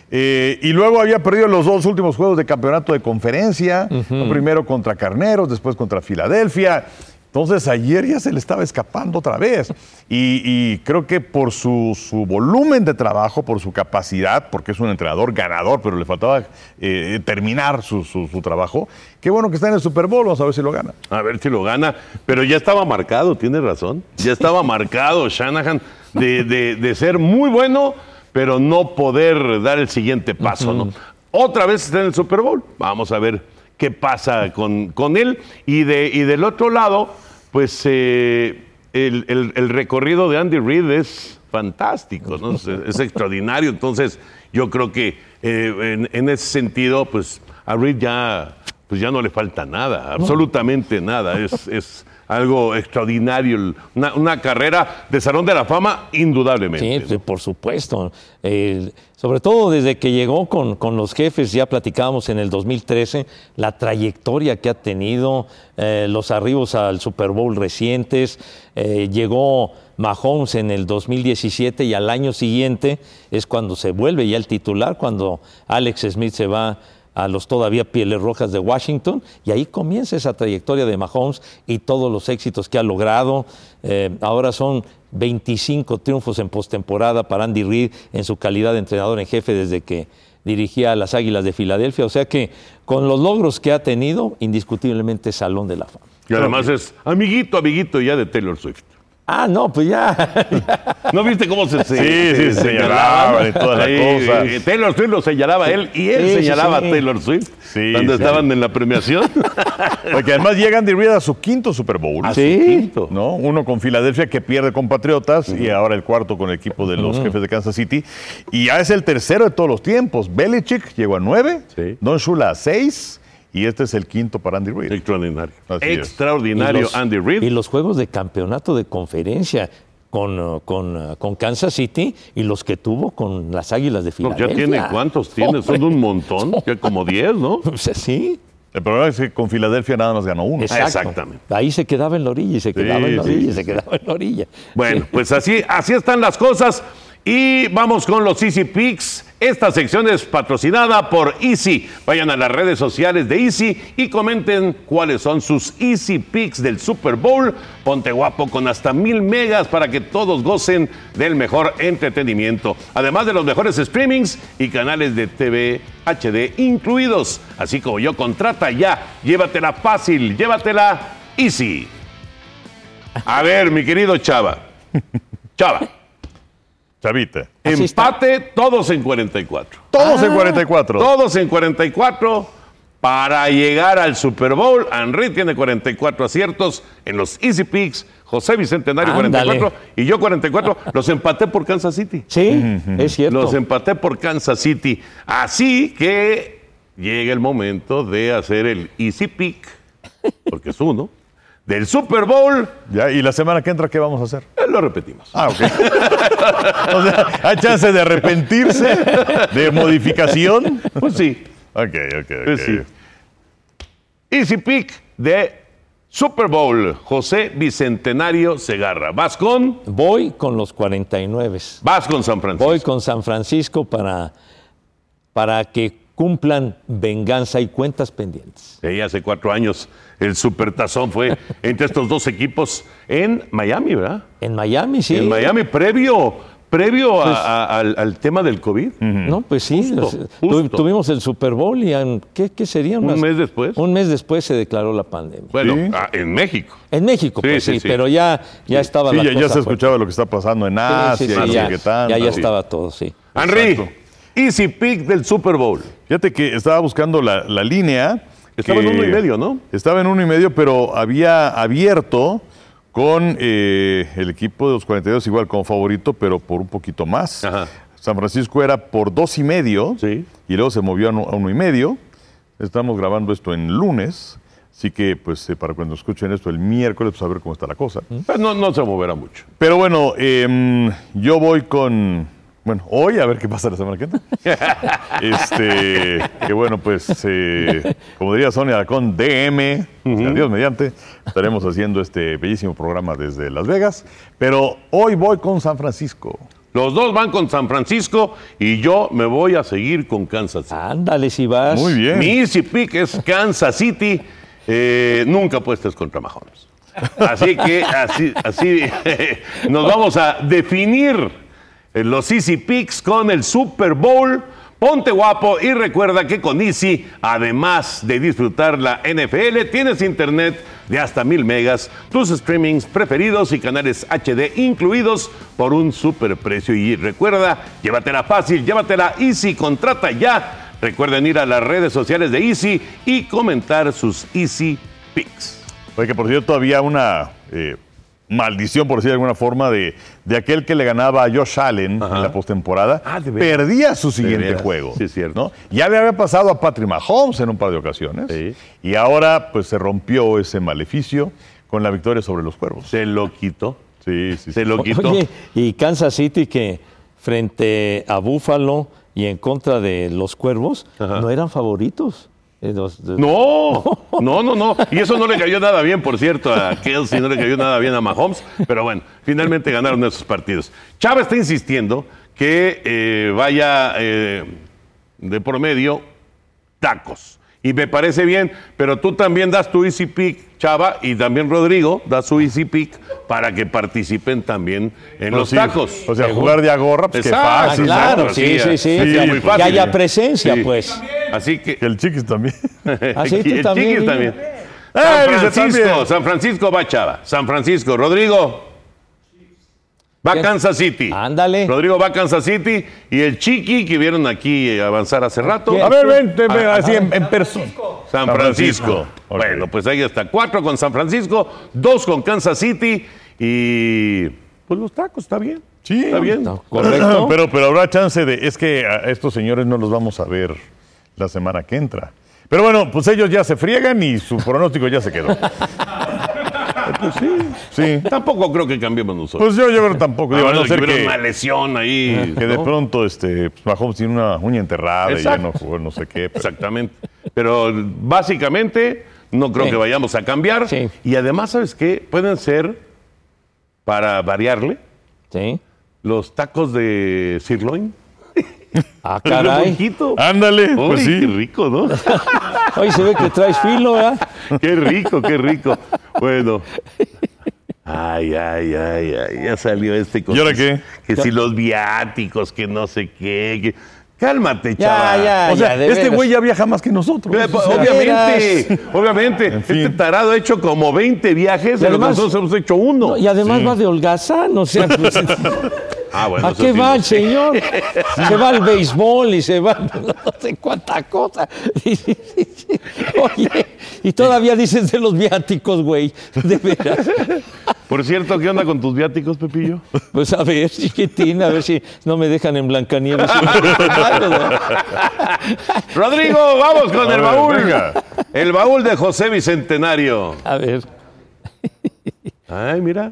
Eh, y luego había perdido los dos últimos juegos de campeonato de conferencia, primero contra Carneros, después contra Filadelfia. Entonces ayer ya se le estaba escapando otra vez. Y, y creo que por su, su volumen de trabajo, por su capacidad, porque es un entrenador ganador, pero le faltaba eh, terminar su, su- su trabajo, qué bueno que está en el Super Bowl, vamos a ver si lo gana.
A ver si lo gana. Pero ya estaba marcado, tienes razón. Ya estaba marcado Shanahan de, de- de ser muy bueno, pero no poder dar el siguiente paso, ¿no? Otra vez está en el Super Bowl. Vamos a ver qué pasa con, con él. Y, de, y del otro lado, pues eh, el, el- el recorrido de Andy Reid es fantástico, ¿no? es, es extraordinario. Entonces, yo creo que eh, en, en ese sentido, pues a Reid ya, pues ya no le falta nada, absolutamente nada. Es, es algo extraordinario, una, una carrera de Salón de la Fama, indudablemente.
Sí, por supuesto. Eh, sobre todo desde que llegó con, con los jefes, ya platicábamos en el 2013, la trayectoria que ha tenido, eh, los arribos al Super Bowl recientes. eh, llegó Mahomes en el 2017 y al año siguiente es cuando se vuelve ya el titular, cuando Alex Smith se va a los todavía Pieles Rojas de Washington y ahí comienza esa trayectoria de Mahomes y todos los éxitos que ha logrado. Eh, ahora son 25 triunfos en postemporada para Andy Reid en su calidad de entrenador en jefe desde que dirigía a las Águilas de Filadelfia. O sea que con los logros que ha tenido, indiscutiblemente Salón de la Fama.
Y además es amiguito, amiguito ya de Taylor Swift.
Ah, no, pues ya.
¿No viste cómo se, se-
Sí, sí,
se
señalaban y toda la cosa.
eh, Taylor Swift lo señalaba él y él
Sí, sí,
señalaba
sí.
a Taylor Swift
Sí,
cuando
sí.
estaban en la premiación.
Porque además llega Andy Reid a su quinto Super Bowl.
A su
Sí.
quinto.
¿no? Uno con Filadelfia que pierde con Patriotas y ahora el cuarto con el equipo de los jefes de Kansas City. Y ya es el tercero de todos los tiempos. Belichick llegó a nueve,
Sí.
Don Shula a seis y este es el quinto para Andy Reid.
Extraordinario.
Así.
Extraordinario
los-
Andy Reid.
Y los juegos de campeonato de conferencia con, uh, con, uh, con Kansas City y los que tuvo con las Águilas de
No,
Filadelfia.
ya tiene cuántos tiene, son un montón, ya como 10, ¿no?
O sea, sí.
El problema es que con Filadelfia nada más ganó uno.
Exacto.
exactamente.
Ahí se quedaba en la orilla y se quedaba en la
sí,
orilla y
sí,
se quedaba en la orilla.
Bueno, pues así, así están las cosas. Y vamos con los Easy Picks. Esta sección es patrocinada por Easy. Vayan a las redes sociales de Easy y comenten cuáles son sus Easy Picks del Super Bowl. Ponte guapo con hasta mil megas para que todos gocen del mejor entretenimiento. Además de los mejores streamings y canales de TV HD incluidos. Así como yo, contrata ya. Llévatela fácil, llévatela Easy. A ver, mi querido Chava. Chava.
Chavita.
Así está.
Empate, todos en 44.
Todos en 44.
Todos en 44 para llegar al Super Bowl. Henry tiene 44 aciertos en los Easy Picks. José Bicentenario
Ándale.
44 y yo 44. Los empaté por Kansas City.
Sí, es cierto.
Los empaté por Kansas City. Así que llega el momento de hacer el Easy Pick, porque es uno, del Super Bowl.
Ya, ¿Y la semana que entra qué vamos a hacer?
Eh, Lo repetimos.
Ah, ok. o sea, hay chance de arrepentirse, de modificación.
Pues sí.
Ok, ok, ok.
Pues sí. Easy Pick de Super Bowl, José Bicentenario Segarra. ¿Vas con?
Voy con los 49.
Vas con San Francisco.
Voy con San Francisco para, para que cumplan venganza y cuentas pendientes.
Sí, hace cuatro años el supertazón fue entre estos dos equipos en Miami, ¿verdad?
En Miami, sí.
En Miami, previo, previo a- a- al, al tema del COVID.
No, pues sí.
Justo, justo.
Tuvimos el Super Bowl y en- ¿qué, qué sería?
Un
Unas-
mes después.
Un mes después se declaró la pandemia.
Bueno,
Sí.
ah, en México.
En México,
Sí,
pues
sí,
sí,
sí.
pero ya, ya estaba
Sí,
la
ya, ya se
fuerte.
escuchaba lo que está pasando en Asia y no
ya,
sé qué tanto.
ya, estaba todo, sí.
Henry,
Exacto.
easy pick del Super Bowl.
Fíjate que estaba buscando la, la línea.
Estaba en uno y medio, ¿no?
Estaba en uno y medio, pero había abierto con eh, el equipo de los 42 igual como favorito, pero por un poquito más.
Ajá.
San Francisco era por dos y medio
Sí.
y luego se movió a uno, a uno y medio. Estamos grabando esto en lunes, así que pues eh, para cuando escuchen esto el miércoles, pues a ver cómo está la cosa.
Pues no, no se moverá mucho.
Pero bueno, em, yo voy con. Bueno, hoy a ver qué pasa la semana que entra. este, que bueno, pues, eh, como diría Sonia, con DM, adiós mediante, estaremos haciendo este bellísimo programa desde Las Vegas. Pero hoy voy con San Francisco.
Los dos van con San Francisco y yo me voy a seguir con Kansas City.
Ándale, si vas.
Muy bien.
Mi easy pick es Kansas City. Eh, nunca apuestes contra Mahomes. Así que así, así nos vamos a definir los easy picks con el Super Bowl. Ponte guapo y recuerda que con Easy, además de disfrutar la NFL, tienes internet de hasta mil megas, tus streamings preferidos y canales HD incluidos por un super precio. Y recuerda, llévatela fácil, llévatela Easy, contrata ya. Recuerden ir a las redes sociales de Easy y comentar sus Easy Picks.
Oye, que por cierto había una eh, maldición, por decir de alguna forma, de, de aquel que le ganaba a Josh Allen en la postemporada.
Ah,
perdía su siguiente juego.
Sí, es cierto.
¿no? Ya le había pasado a Patrick Mahomes en un par de ocasiones.
Sí.
Y ahora, pues, se rompió ese maleficio con la victoria sobre los cuervos.
Se lo quitó.
Sí, sí, sí.
Se lo quitó.
Oye, y Kansas City que frente a Buffalo y en contra de los Cuervos no eran favoritos.
No, no, no, no. Y eso no le cayó nada bien, por cierto, a Kelsey, no le cayó nada bien a Mahomes. Pero bueno, finalmente ganaron esos partidos. Chava está insistiendo que eh, vaya eh, de promedio tacos. Y me parece bien, pero tú también das tu easy pick, Chava, y también Rodrigo da su easy pick para que participen también en los
sí.
tacos.
O sea, jugar de agorra, pues qué
Exacto,
Ah,
fácil.
claro, sí, sí, sí.
sí,
que,
muy
que
fácil.
haya presencia,
Sí.
pues.
Así que
el chiquis también.
Ah, sí, tú
el
también,
Chiquis también. San Francisco,
también.
San Francisco va Chava. San Francisco, Rodrigo. Va
¿Qué?
Kansas City.
Ándale.
Rodrigo va Kansas City y el Chiqui que vieron aquí avanzar hace rato.
¿Quién?
A ver, vente, ven, así en, en persona.
San Francisco. Bueno, pues ahí está. Cuatro con San Francisco, dos con Kansas City y pues los tacos, está bien.
Sí.
Está bien.
No, correcto.
Pero, pero habrá chance de. Es que a estos señores no los vamos a ver la semana que entra. Pero bueno, pues ellos ya se friegan y su pronóstico ya se quedó.
Pues sí.
Sí.
Tampoco creo que cambiemos nosotros.
Pues yo, yo creo tampoco. Digo, a no ser que,
una lesión ahí.
que de pronto este, pues, Mahomes tiene una uña enterrada y ya no jugó, no sé qué. pero-
Exactamente. Pero básicamente no creo
Sí.
que vayamos a cambiar.
Sí.
Y además, ¿sabes qué? Pueden ser, para variarle, los tacos de sirloin.
Ah, caray.
poquito.
Ándale, pues
Uy, qué
sí.
rico, ¿no?
Oye, se ve que traes filo, ¿verdad?
qué rico, qué rico. Bueno. Ay, ay, ay, ay, ya salió este con
¿Y ahora qué?
Que si los viáticos, que no sé qué. que- Cálmate,
Ya,
chaval.
ya,
O sea,
ya,
este güey ya viaja más que nosotros. O sea,
Obviamente, obviamente.
En fin.
Este tarado ha hecho como 20 viajes,
Y además-
nosotros hemos hecho uno.
No, y además va de holgazán, o sea, pues,
Ah, bueno,
¿a qué va el señor? Se va al béisbol y se va no sé cuánta cosa. Oye, y todavía dices de los viáticos, güey, de veras.
Por cierto, ¿qué onda con tus viáticos, Pepillo?
Pues a ver, chiquitín, a ver si no me dejan en Blancanieves.
Rodrigo, vamos con
A
el
ver,
baúl.
venga.
El baúl de José Bicentenario.
A ver.
Ay, mira.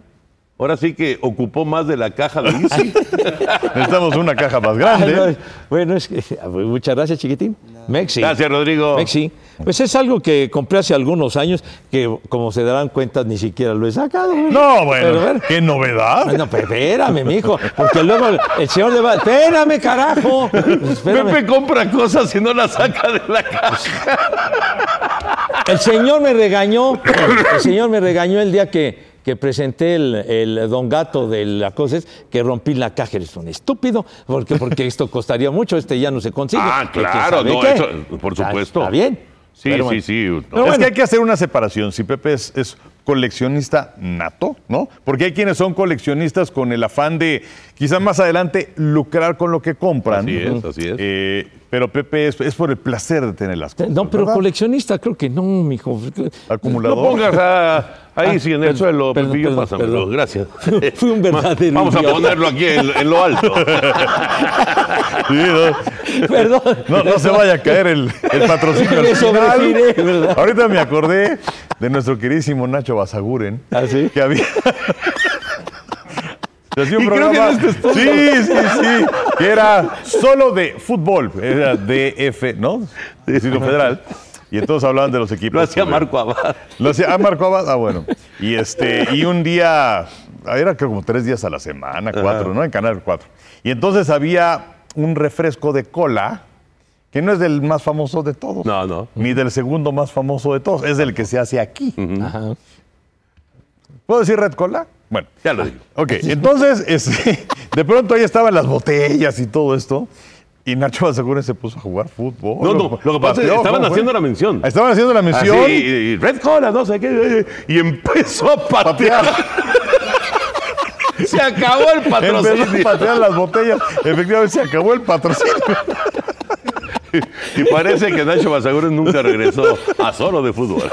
Ahora sí que ocupó más de la caja de Easy.
Necesitamos una caja más grande.
no, Bueno, es que, muchas gracias, chiquitín. Mexi.
Gracias, Rodrigo.
Mexi. Pues es algo que compré hace algunos años, que como se darán cuenta ni siquiera lo he sacado.
No, bueno,
Pero, a ver.
qué novedad.
No, pero espérame, mijo, porque luego el, el señor le va, espérame, carajo. Espérame.
Pepe compra cosas y no las saca de la caja.
El señor me regañó, el señor me regañó el día que, que presenté el, el don gato de la cosa, es que rompí la caja. Eres un estúpido, porque, porque esto costaría mucho, este ya no se consigue.
Ah,
¿Y quién
claro, no, eso, por supuesto.
Está bien.
Sí, sí, sí. no.
Pero
es que hay que hacer una separación. Si Pepe es, es coleccionista nato, ¿no? Porque hay quienes son coleccionistas con el afán de quizás más adelante lucrar con lo que compran.
Así es, así es.
Eh, pero Pepe es, es por el placer de tener las cosas.
No, pero
¿verdad?
coleccionista creo que no, mijo.
Acumulador.
No pongas a- ahí
Ah,
sí en el suelo, Pepillo, pásamelo, gracias.
Fui un verdadero
Vamos a ponerlo aquí en, en lo alto.
Sí, no,
Perdón.
no- no se vaya a caer el, el patrocinio. al
Me
final.
sobregiré, ¿verdad?
Ahorita me acordé de nuestro queridísimo Nacho Basaguren.
¿Ah, sí?
Que había. Se hacía un
Y creo que
programa.
en este
sí, sí, sí. Que era solo de fútbol. Era DF, ¿no? Distrito Federal. Y entonces hablaban de los equipos.
Lo hacía Marco Abad.
Lo hacía ah, Marco Abad. Ah, bueno. Y este, y un día, era creo como tres días a la semana, cuatro, ¿no? En Canal 4. Y entonces había un refresco de cola que no es del más famoso de todos.
No, no.
Ni del segundo más famoso de todos. Es del que se hace aquí.
Ajá.
¿Puedo decir Red Cola? Bueno.
Ya lo digo.
Ok, entonces, este, de pronto ahí estaban las botellas y todo esto. Y Nacho Basaguren se puso a jugar fútbol.
No, no, lo que pasa es que
Pateó,
estaban haciendo la mención.
Estaban haciendo la
Así,
mención.
y- y Red Cola, no sé qué. Y empezó a patear. Se acabó el
Empezó a
patrocinio.
patear las botellas. Efectivamente, se acabó el patrocinio.
Y parece que Nacho Basaguren nunca regresó a solo de fútbol.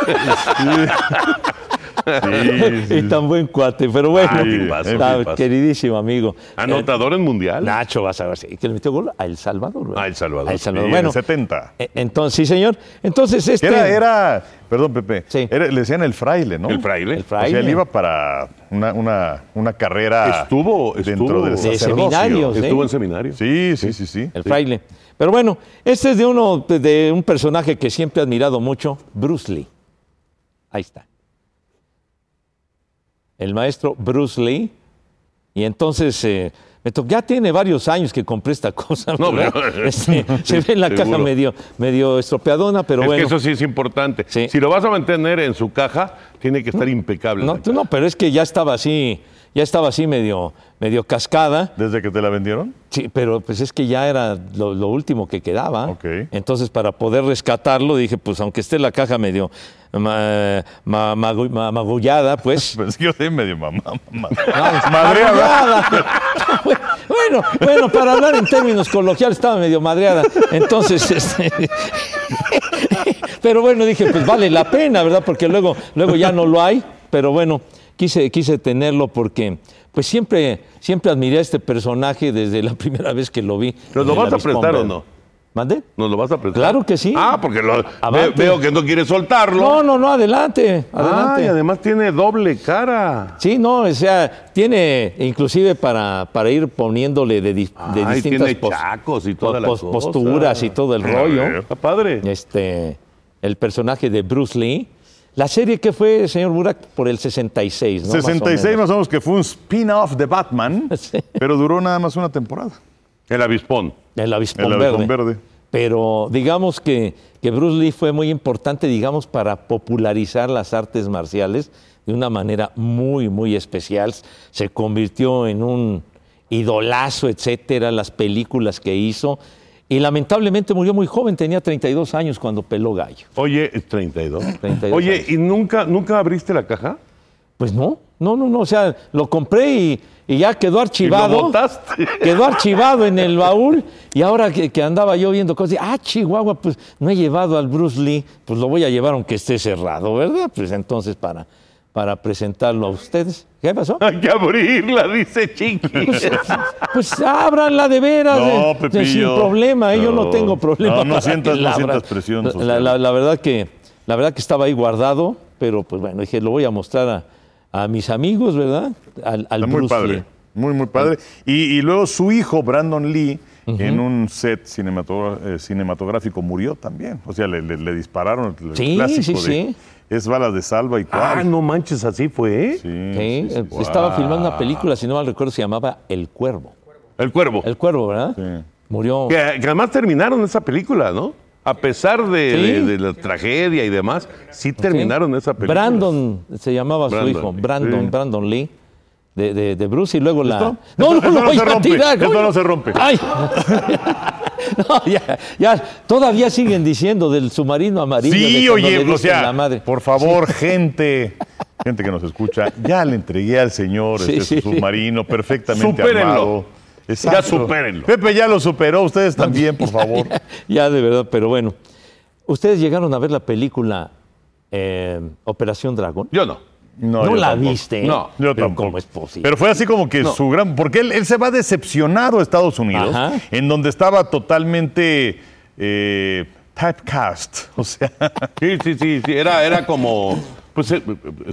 Y tan buen cuate, pero bueno,
Ah,
está queridísimo amigo.
Anotador en mundial.
Nacho vas a ver, sí, que le metió gol a El Salvador. ¿verdad?
A El Salvador.
A El Salvador.
Sí,
bueno,
en el 70.
eh, entonces, sí, señor. Entonces, este.
Era, era, perdón, Pepe.
Sí.
era- le decían el fraile, ¿no?
El fraile.
El
O sea,
fraile.
él iba para una, una, una carrera
Estuvo-
dentro del
De
seminarios, ¿eh?
Estuvo en seminario.
Sí, sí, sí, sí.
El fraile. Pero bueno, este es de uno de un personaje que siempre he admirado mucho, Bruce Lee. Ahí está. El maestro Bruce Lee. Y entonces, eh, me ya tiene varios años que compré esta cosa.
No,
Este, se ve en la caja medio, medio estropeadona, pero
es
bueno.
que eso sí es importante.
Sí.
Si lo vas a mantener en su caja, tiene que estar impecable.
No, tú no, pero es que ya estaba así, ya estaba así medio, medio cascada.
¿Desde que te la vendieron?
Sí, pero pues es que ya era lo, lo último que quedaba.
Ok.
Entonces, para poder rescatarlo, dije, pues aunque esté la caja medio ma- ma- magu- ma- magullada, pues.
Pues yo soy medio mamá. mamá.
Ay,
Madreada.
madreada. Bueno, bueno, para hablar en términos coloquiales estaba medio madreada. Entonces, este, pero bueno, dije, pues vale la pena, ¿verdad? Porque luego, luego ya no lo hay. Pero bueno, quise, quise tenerlo porque pues siempre, siempre admiré a este personaje desde la primera vez que lo vi.
¿Nos lo vas a prestar o no?
¿Mande?
¿Nos lo vas a prestar?
Claro que sí.
Ah, porque lo, ve- veo que no quieres soltarlo.
No, no, no, adelante,
Ah,
adelante.
y además tiene doble cara.
Sí, no, o sea, tiene inclusive para, para ir poniéndole de, di- de
Ay,
distintas
tiene chacos y toda la
pos-
cosa.
posturas y todo el rollo.
Está padre.
Este, el personaje de Bruce Lee. La serie que fue, señor Burak, por el 66, ¿no? Más o
66
menos.
más o menos que fue un spin-off de Batman,
Sí.
pero duró nada más una temporada.
El avispón.
El avispón
El
verde.
avispón verde.
Pero digamos que, que Bruce Lee fue muy importante, digamos, para popularizar las artes marciales de una manera muy, muy especial. Se convirtió en un idolazo, etcétera, las películas que hizo. Y lamentablemente murió muy joven, tenía 32 años cuando peló gallo.
Oye, es 32.
32
Oye,
años.
¿y nunca, nunca abriste la caja?
Pues no, no, no, no, o sea, lo compré y, y ya quedó archivado.
botaste?
Quedó archivado en el baúl y ahora que, que andaba yo viendo cosas, ah, Chihuahua, pues no he llevado al Bruce Lee, pues lo voy a llevar aunque esté cerrado, ¿verdad? Pues entonces para, para presentarlo a ustedes. ¿Qué pasó?
Hay que abrirla, dice Chiqui.
Pues ábranla de veras,
No,
de- de- sin problema, ¿eh? yo no tengo problema.
No, sientas- no sientas presión
La-. La, la verdad que, la verdad que estaba ahí guardado, pero pues bueno, dije, lo voy a mostrar a, a mis amigos, ¿verdad? Al, al
Está muy padre.
Lee.
Muy, muy padre. Y, y luego su hijo, Brandon Lee, en un set eh, cinematográfico murió también. O sea, le, le- le dispararon el
Sí,
clásico
sí,
de
sí.
Es balas de salva y cuál.
Ah, no manches, así fue. ¿eh?
Sí,
Sí,
sí, sí.
Estaba filmando una película, si no mal recuerdo, se llamaba El Cuervo.
El cuervo.
El Cuervo, ¿verdad?
Sí.
Murió.
Que, que además terminaron esa película, ¿no? A pesar de,
Sí.
de- de la tragedia y demás, sí terminaron esa película.
Brandon se llamaba
Brandon
su hijo. Brandon,
Sí.
Brandon Lee, de, de- de Bruce y luego la. No, no, no,
no se rompe, esto no se rompe.
Ay. No, ya, ya, todavía siguen diciendo del submarino amarillo.
Sí, oye, o
diste en
sea,
la madre.
por favor, gente, gente que nos escucha, ya le entregué al señor
Sí,
este
sí,
su submarino perfectamente
Supérenlo.
armado.
Ya supérenlo.
Pepe ya lo superó, ustedes también, por favor.
Ya, de verdad, pero bueno. ¿Ustedes llegaron a ver la película eh, Operación Dragón?
Yo no.
No, la
tampoco.
viste.
No,
Yo
Pero
tampoco.
¿Cómo es posible?
Pero fue así como que su gran. Porque él, él se va decepcionado a Estados Unidos,
Ajá.
en donde estaba totalmente eh, typecast. O sea,
Sí, sí, sí, sí, Era, era como. Pues eh,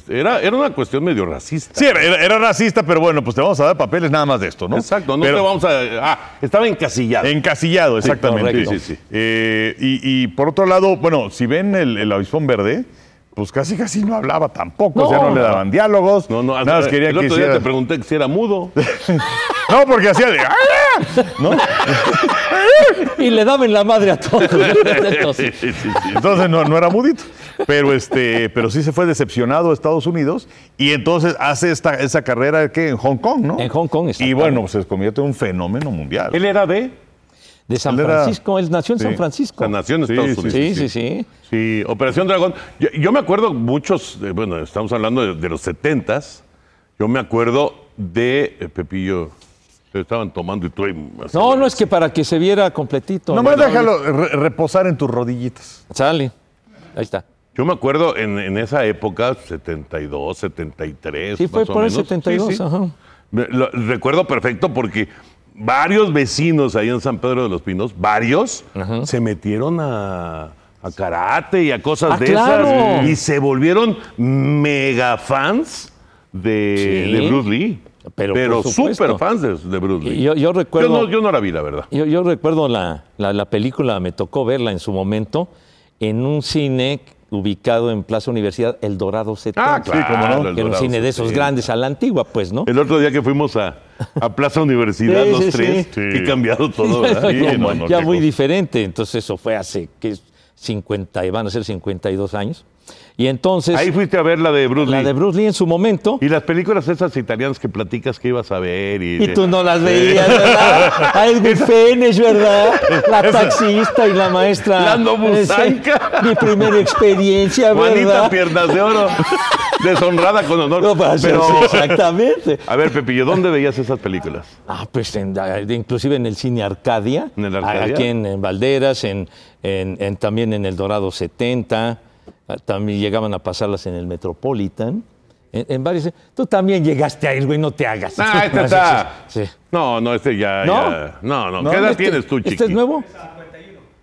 era, era una cuestión medio racista.
sí, era, era- era racista, pero bueno, pues te vamos a dar papeles nada más de esto, ¿no?
Exacto, no
Pero-
te vamos a. Ah, estaba encasillado.
Encasillado, exactamente.
Sí, sí, sí.
Eh, y, y por otro lado, bueno, si ven el, el avispón verde, pues casi casi no hablaba tampoco, o sea,
No.
no le daban diálogos.
No, no,
nada más quería
el
que
otro día
hiciera-
te pregunté que si era mudo.
No, porque hacía de. ¡Ah! ¿No?
Y le daban la madre a todos. Entonces,
Sí, sí, sí.
Entonces no, no era mudito. Pero, este, pero sí se fue decepcionado a Estados Unidos y entonces hace esta, esa carrera que en Hong Kong, ¿no?
En Hong Kong,
Y bueno, pues se convierte en un fenómeno mundial.
Él era de.
De San
Él era-
Francisco, él nació en. San Francisco.
La nación de
Sí,
Estados
sí,
Unidos.
Sí, sí, sí.
Sí, Operación Dragón. Yo, yo me acuerdo muchos, eh, bueno, estamos hablando de, de los setentas. Yo me acuerdo de eh, Pepillo. Se estaban tomando y tú ahí.
No, no es que para que se viera completito.
Nomás
Bueno,
déjalo re- reposar en tus rodillitas.
Sale. Ahí está.
Yo me acuerdo en, en esa época, 72, 73.
Sí, fue
más o
por el
menos.
72,
Sí, sí.
ajá.
Me- lo- recuerdo perfecto porque varios vecinos ahí en San Pedro de los Pinos, varios, se metieron a, a karate y a cosas
Ah,
de
claro.
esas y se volvieron mega fans de,
Sí.
de Bruce Lee.
Pero
Pero, súper fans de, de Bruce Lee.
Yo- yo recuerdo-
Yo no, yo no la vi, la verdad.
Yo, yo recuerdo la, la- la película, me tocó verla en su momento, en un cine ubicado en Plaza Universidad, El Dorado 70.
Ah, claro,
cómo no.
el
Que era un cine de esos
70.
grandes a la antigua, pues, ¿no?
El otro día que fuimos a, a Plaza Universidad,
Sí,
los
sí,
tres,
sí.
y cambiado todo,
ya,
¿verdad?
Sí,
ya-
no, no,
ya muy diferente. Entonces eso fue hace que 50, y van a ser 52 años. Y entonces,
Ahí fuiste a ver la de Bruce
la
Lee.
de Bruce Lee en su momento,
Y las películas esas italianas que platicas que ibas a ver. Y,
y tú no las veías, ¿verdad? A Edwin Fénez, ¿verdad? La taxista y la maestra.
Lando Busanca.
Mi primera experiencia,
Juanita
¿verdad?
Piernas de Oro. Deshonrada con honor.
No, pues,
Pero,
exactamente.
a ver, Pepillo, ¿dónde veías esas películas?
Ah, pues en- inclusive en el cine Arcadia,
¿En el Arcadia?
aquí en, en Valderas, en, en- también en el Dorado 70, ah, también llegaban a pasarlas en el Metropolitan, en, en varios. Tú también llegaste a ir, güey, no te hagas.
Ah, este está.
Sí.
No, no, este ya.
¿No?
ya- No, no. ¿Qué edad
este-
tienes tú, chiqui?
¿Este es nuevo?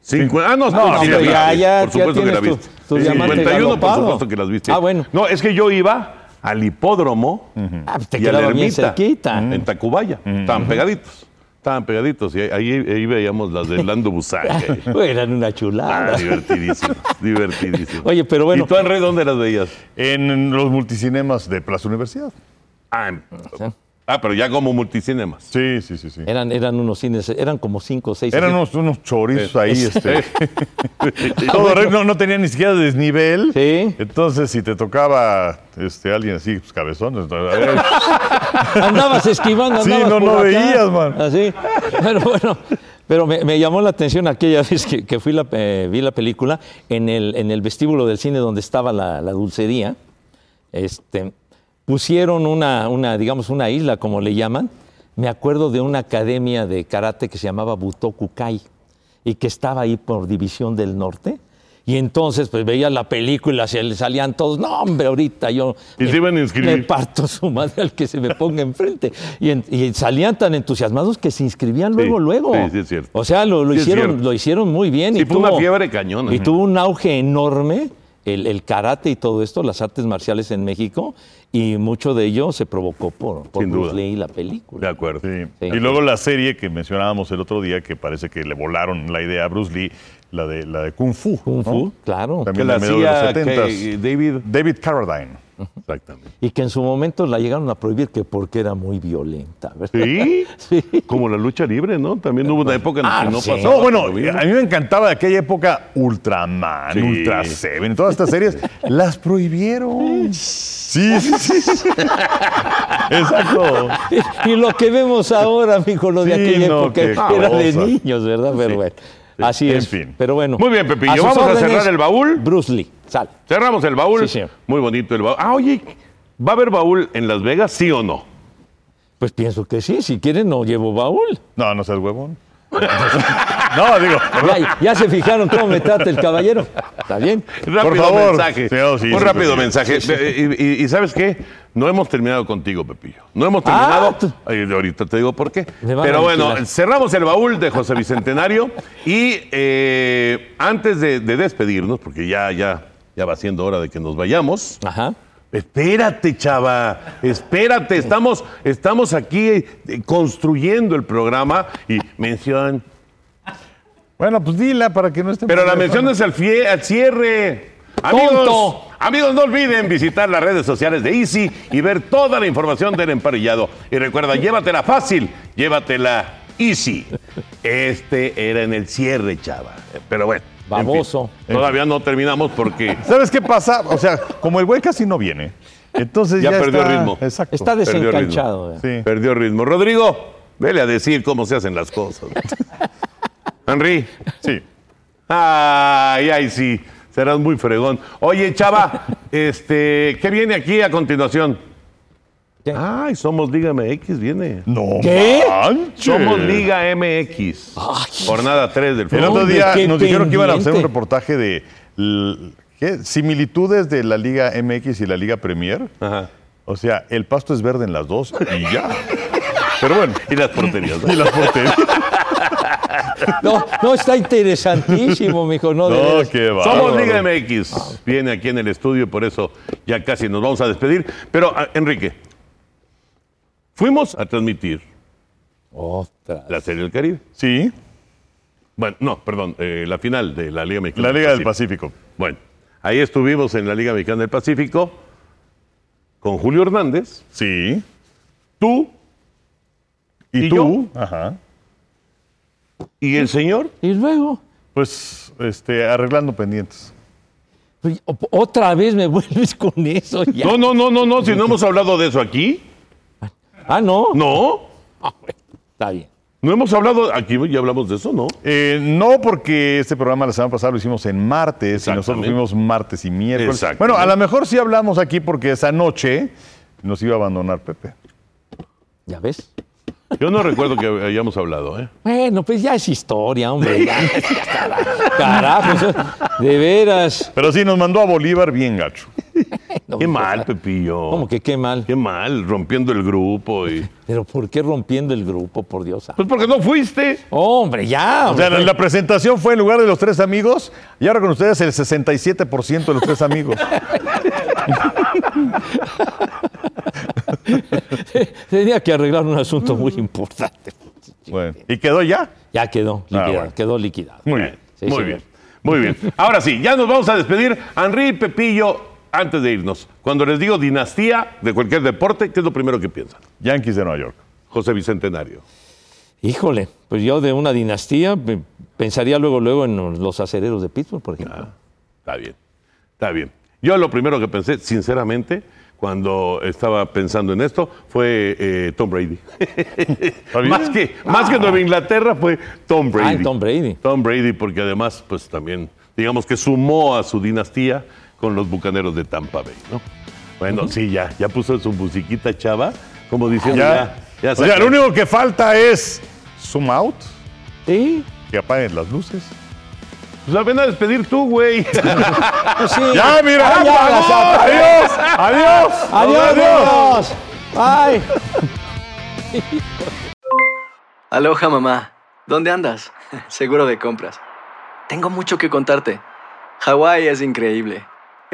Cincu- Ah, no,
No,
sí, la
ya,
vi,
ya-
Por
ya
supuesto que la
tienes tu-
viste.
tu
Sí,
diamante
51, por supuesto que las viste.
Ah, bueno.
No, es que yo iba al hipódromo
Ah, pues te
y a la
bien cerquita.
En Tacubaya. Estaban pegaditos. Estaban pegaditos. Y ahí, ahí veíamos las de Lando Busanca.
Güey, eran una chulada.
Ah, divertidísimo, divertidísimo.
Oye, pero bueno.
¿Y tú, Henry, dónde las veías?
En los multicinemas de Plaza Universidad.
Ah, en- ah, pero ya como multicinemas.
Sí, sí, sí, sí.
Eran, eran unos cines, eran como cinco o seis.
Eran unos, unos chorizos ahí,
es-
este. Todo no, no tenía ni siquiera desnivel.
Sí.
Entonces, si te tocaba este, alguien así, pues cabezón,
Andabas esquivando,
Sí,
andabas
no,
por
no
acá.
veías, man.
Así. Pero bueno, pero me, me llamó la atención aquella vez que, que fui la, eh, vi la película en el, en el vestíbulo del cine donde estaba la, la dulcería. Este, pusieron una, una, digamos, una isla, como le llaman. Me acuerdo de una academia de karate que se llamaba Butoku Kai y que estaba ahí por División del Norte. Y entonces, pues veía la película y le salían todos, no, hombre, ahorita yo
Y
me-
se iban a inscribir.
me parto su madre al que se me ponga enfrente. Y, en- y salían tan entusiasmados que se inscribían luego, luego.
sí, sí, es cierto.
O sea, lo, lo
Sí,
hicieron, lo hicieron muy bien.
Sí,
y
fue una fiebre cañona.
Y tuvo un auge enorme el, el karate y todo esto, las artes marciales en México, y mucho de ello se provocó por, por
Sin
Bruce
duda.
Lee y la
De
película.
acuerdo.
Sí.
Sí.
Y luego la serie que mencionábamos el otro día, que parece que le volaron la idea a Bruce Lee, la de, la de Kung Fu.
Kung
¿no?
Fu, claro.
Que
También
la
de los
hacía
70s.
que- David.
David Carradine.
Exactamente.
Y que en su momento la llegaron a prohibir que porque era muy violenta, ¿verdad?
Sí,
Sí.
como la lucha libre, ¿no? También hubo una época en la
Ah,
que no
sí.
pasaba.
No, bueno, a mí me encantaba de aquella época Ultraman,
Sí.
Ultra Seven, todas estas series, las prohibieron. Sí, sí, sí. Exacto.
Y lo que vemos ahora, mijo, lo de
Sí,
aquella
no,
época era de niños, ¿verdad? Pero bueno, así
En
es.
fin.
Pero bueno.
Muy bien, Pepillo. Vamos a cerrar el baúl.
Bruce Lee, sal.
Cerramos el baúl.
Sí, señor.
Muy bonito el baúl. Ah, oye, ¿va a haber baúl en Las Vegas, sí o no?
Pues pienso que sí, si quieren no llevo baúl.
No, no seas huevón. No, digo,
Ya, ya se fijaron cómo me trata el caballero. ¿Está bien?
Rápido
favor.
mensaje.
Sí, oh, sí,
Un
sí,
rápido mensaje. Y, y- y ¿sabes qué? No hemos terminado contigo, Pepillo. No hemos terminado.
Ah, tú-
Ay, ahorita te digo por qué. Pero bueno, cerramos el baúl de José Bicentenario. y eh, antes de, de despedirnos, porque ya, ya, ya va siendo hora de que nos vayamos.
Ajá.
Espérate, chava, espérate, estamos, estamos aquí eh, construyendo el programa y mención.
bueno, pues dila para que no esté.
Pero la mención es al, fie- al cierre. Amigos,
¡Tonto!
amigos, no olviden visitar las redes sociales de Easy y ver toda la información del emparrillado. Y recuerda, llévatela fácil, llévatela Easy. Este era en el cierre, chava. Pero bueno. En fin,
Baboso.
todavía no terminamos porque
¿Sabes qué pasa? O sea, como el güey casi no viene, entonces
Ya
ya,
perdió
está-
ritmo.
Exacto.
Está
Perdió ritmo.
desencanchado. ¿verdad?
Sí.
perdió ritmo. Rodrigo, vele a decir cómo se hacen las cosas. Henry.
Sí.
Ay, ay, sí. Serás muy fregón. Oye, chava, este, ¿qué viene aquí a continuación?
¿Qué?
Ay, somos Liga MX, viene.
No
¿Qué?
manches.
Somos Liga MX. Jornada 3 del
El
fútbol.
otro
Hombre,
día nos dijeron que iban a hacer un reportaje de ¿qué? similitudes de la Liga MX y la Liga Premier.
Ajá.
O sea, el pasto es verde en las dos y ya. Pero bueno,
Y las porterías. ¿no?
y las porterías.
No, no, está interesantísimo, mijo. No,
No, qué va.
Somos Liga MX. Viene aquí en el estudio y por eso ya casi nos vamos a despedir. Pero, Enrique, fuimos a transmitir
Otra.
la Serie del Caribe.
Sí,
Bueno, no, perdón, eh, la final de la Liga Mexicana.
la Liga del Pacífico.
Bueno, ahí estuvimos en la Liga Mexicana del Pacífico con Julio Hernández,
Sí.
tú
¿Y,
¿Y
tú? Ajá.
y el señor.
Y luego,
Pues este, arreglando pendientes.
otra vez me vuelves con eso ya.
No, no, no, no, no, si no hemos hablado de eso aquí.
Ah, no.
No,
Ah, bueno, está bien.
no hemos hablado, aquí ya hablamos de eso, ¿no?
Eh, no porque este programa la semana pasada lo hicimos en martes y nosotros fuimos martes y miércoles. Bueno, a lo mejor sí hablamos aquí porque esa noche nos iba a abandonar Pepe.
¿Ya ves?
Yo no recuerdo que hayamos hablado, ¿eh?
Bueno, pues ya es historia, hombre. ya. Carajo, de veras.
Pero sí, nos mandó a Bolívar bien gacho.
No,
Qué mal, Pepillo.
¿Cómo que qué mal?
Qué mal, rompiendo el grupo y...
Pero ¿por qué rompiendo el grupo, por Dios?
Pues porque no fuiste.
Hombre, ya.
O sea, la presentación fue en lugar de los tres amigos y ahora con ustedes el 67% de los tres amigos.
Tenía que arreglar un asunto muy importante.
Bueno, ¿y quedó ya?
Ya quedó liquidado,
bueno.
quedó liquidado.
Muy bien.
Sí,
muy
señor.
bien, muy bien. Ahora sí, ya nos vamos a despedir. Henry Pepillo, antes de irnos, cuando les digo dinastía de cualquier deporte, ¿qué es lo primero que piensan?
Yankees de Nueva York.
José Bicentenario.
Híjole, pues yo de una dinastía pe- pensaría luego, luego en los acereros de Pittsburgh, por ejemplo.
Está bien, está bien. Yo lo primero que pensé, sinceramente, cuando estaba pensando en esto, fue eh, Tom Brady. más que, más que Nueva Inglaterra fue Tom Brady.
Ah, Tom Brady.
Tom Brady, porque además, pues también, digamos que sumó a su dinastía con los bucaneros de Tampa Bay, ¿no? Bueno, sí, ya, ya puso su musiquita chava, como diciendo, ya,
Ya.
ya,
o sea, lo único que falta es zoom out,
Sí,
que apaguen las luces.
Pues la ven a despedir tú, güey.
pues sí.
¡Ya, mira!
Ah, ya, las apagó.
¡Adiós! ¡Adiós!
Adiós, amigos. Bye.
Aloha mamá, ¿dónde andas? Seguro de compras. Tengo mucho que contarte. Hawái es increíble.